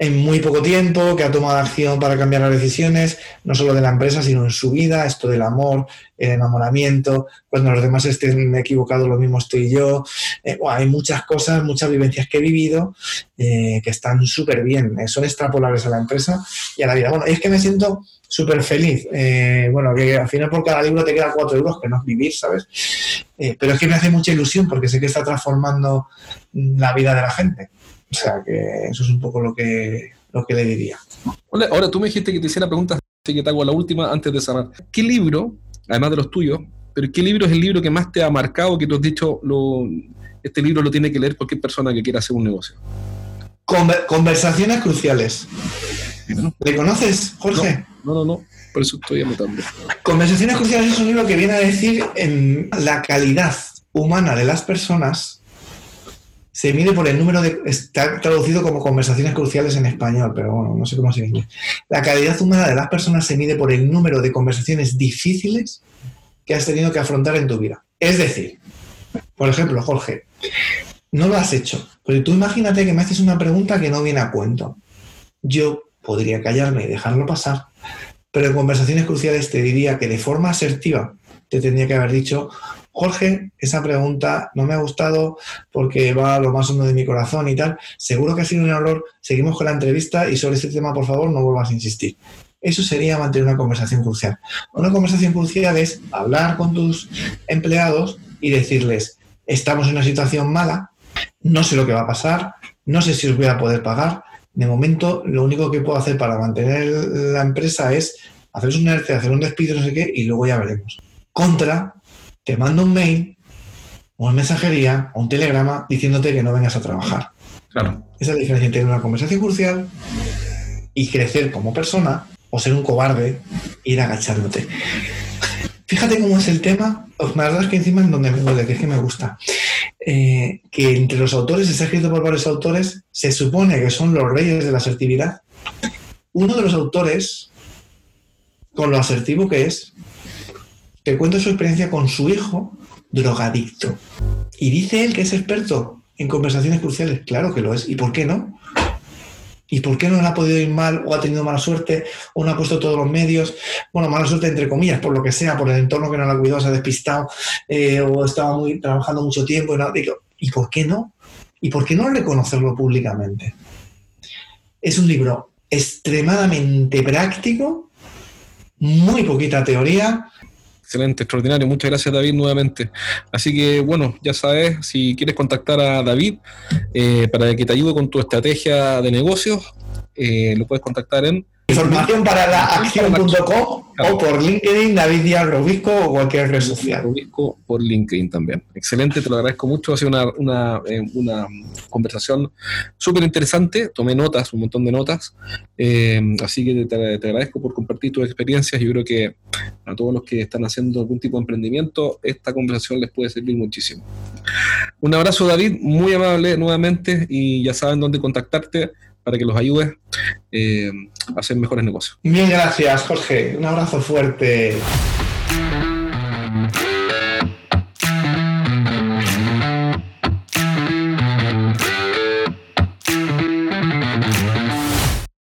en muy poco tiempo, que ha tomado acción para cambiar las decisiones, no solo de la empresa, sino en su vida, esto del amor, el enamoramiento, cuando los demás estén equivocados, lo mismo estoy yo. Eh, hay muchas cosas, muchas vivencias que he vivido eh, que están súper bien, son extrapolables a la empresa y a la vida. Bueno, es que me siento súper feliz. bueno, que al final por cada libro te quedan cuatro euros, que no es vivir, ¿sabes? pero es que me hace mucha ilusión porque sé que está transformando la vida de la gente. O sea que eso es un poco lo que, lo que le diría. ahora tú me dijiste que te hiciera preguntas, así que te hago la última antes de cerrar. ¿Qué libro, además de los tuyos, pero qué libro es el libro que más te ha marcado, que tú has dicho, lo, este libro lo tiene que leer cualquier persona que quiera hacer un negocio? conversaciones cruciales. ¿Le conoces, Jorge? No, no, no, por eso estoy anotando. Conversaciones cruciales es un libro que viene a decir en la calidad humana de las personas se mide por el número de. Está traducido como conversaciones cruciales en español, pero bueno, no sé cómo se dice. La calidad humana de las personas se mide por el número de conversaciones difíciles que has tenido que afrontar en tu vida. Es decir, por ejemplo, Jorge, no lo has hecho, pero tú imagínate que me haces una pregunta que no viene a cuento. Yo podría callarme y dejarlo pasar, pero en conversaciones cruciales te diría que de forma asertiva te tendría que haber dicho, Jorge, esa pregunta no me ha gustado porque va a lo más hondo de mi corazón y tal. Seguro que ha sido un error. Seguimos con la entrevista y sobre este tema, por favor, no vuelvas a insistir. Eso sería mantener una conversación crucial. Una conversación crucial es hablar con tus empleados y decirles, estamos en una situación mala, no sé lo que va a pasar, no sé si os voy a poder pagar. De momento, lo único que puedo hacer para mantener la empresa es hacer un ERTE, hacer un despido, no sé qué, y luego ya veremos. Contra te mando un mail o una mensajería o un telegrama diciéndote que no vengas a trabajar. Claro. Esa es la diferencia entre una conversación crucial y crecer como persona o ser un cobarde e ir agachándote. Fíjate cómo es el tema, más verdad es que encima en donde que es que me gusta. Eh, que entre los autores, está escrito por varios autores, se supone que son los reyes de la asertividad. Uno de los autores, con lo asertivo que es, que cuenta su experiencia con su hijo drogadicto. Y dice él que es experto en conversaciones cruciales. Claro que lo es. ¿Y por qué no? ¿Y por qué no le ha podido ir mal o ha tenido mala suerte o no ha puesto todos los medios? Bueno, mala suerte entre comillas, por lo que sea, por el entorno que no la cuidó, se ha despistado eh, o estaba muy, trabajando mucho tiempo. ¿Y por qué no? ¿Y por qué no reconocerlo públicamente? Es un libro extremadamente práctico, muy poquita teoría, Excelente, extraordinario. Muchas gracias, David, nuevamente. Así que, bueno, ya sabes, si quieres contactar a David eh, para que te ayude con tu estrategia de negocios, eh, lo puedes contactar en Información para la acción.com o por LinkedIn, David Díaz Robisco o cualquier red social. Robisco por LinkedIn también. Excelente, te lo agradezco mucho. Ha sido una, una, eh, una conversación súper interesante. Tomé notas, un montón de notas. Eh, así que te, te, agradezco por compartir tus experiencias. Yo creo que a todos los que están haciendo algún tipo de emprendimiento, esta conversación les puede servir muchísimo. Un abrazo, David, muy amable nuevamente y ya saben dónde contactarte para que los ayudes eh, a hacer mejores negocios. Bien, gracias, Jorge. Un abrazo fuerte.